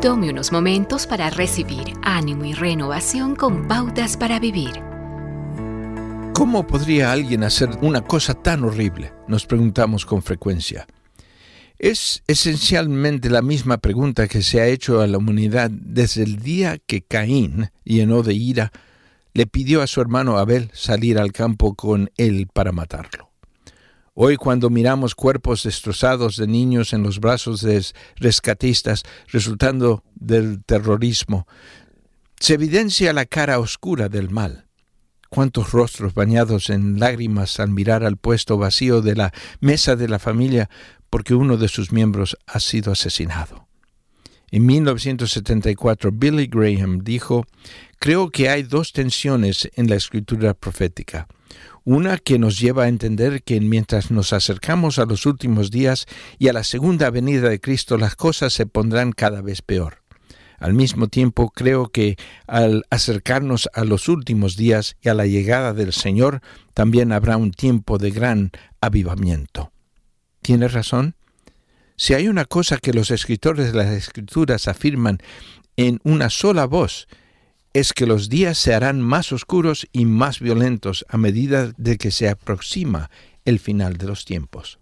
Tome unos momentos para recibir ánimo y renovación con pautas para vivir. ¿Cómo podría alguien hacer una cosa tan horrible? Nos preguntamos con frecuencia. Es esencialmente la misma pregunta que se ha hecho a la humanidad desde el día que Caín, lleno de ira, le pidió a su hermano Abel salir al campo con él para matarlo. Hoy cuando miramos cuerpos destrozados de niños en los brazos de rescatistas resultando del terrorismo, se evidencia la cara oscura del mal. Cuántos rostros bañados en lágrimas al mirar al puesto vacío de la mesa de la familia porque uno de sus miembros ha sido asesinado. En 1974, Billy Graham dijo, creo que hay dos tensiones en la escritura profética. Una que nos lleva a entender que mientras nos acercamos a los últimos días y a la segunda venida de Cristo las cosas se pondrán cada vez peor. Al mismo tiempo creo que al acercarnos a los últimos días y a la llegada del Señor también habrá un tiempo de gran avivamiento. ¿Tiene razón? Si hay una cosa que los escritores de las Escrituras afirman en una sola voz, es que los días se harán más oscuros y más violentos a medida de que se aproxima el final de los tiempos.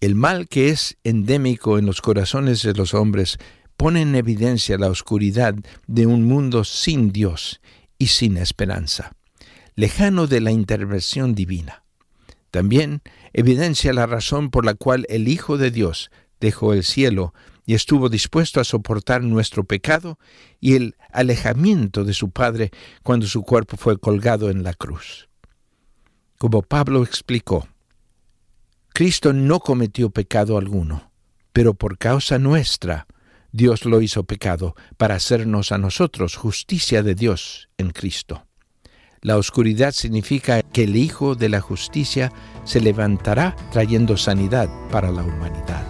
El mal que es endémico en los corazones de los hombres pone en evidencia la oscuridad de un mundo sin Dios y sin esperanza, lejano de la intervención divina. También evidencia la razón por la cual el Hijo de Dios dejó el cielo y estuvo dispuesto a soportar nuestro pecado y el alejamiento de su Padre cuando su cuerpo fue colgado en la cruz. Como Pablo explicó, Cristo no cometió pecado alguno, pero por causa nuestra Dios lo hizo pecado para hacernos a nosotros justicia de Dios en Cristo. La oscuridad significa que el Hijo de la Justicia se levantará trayendo sanidad para la humanidad.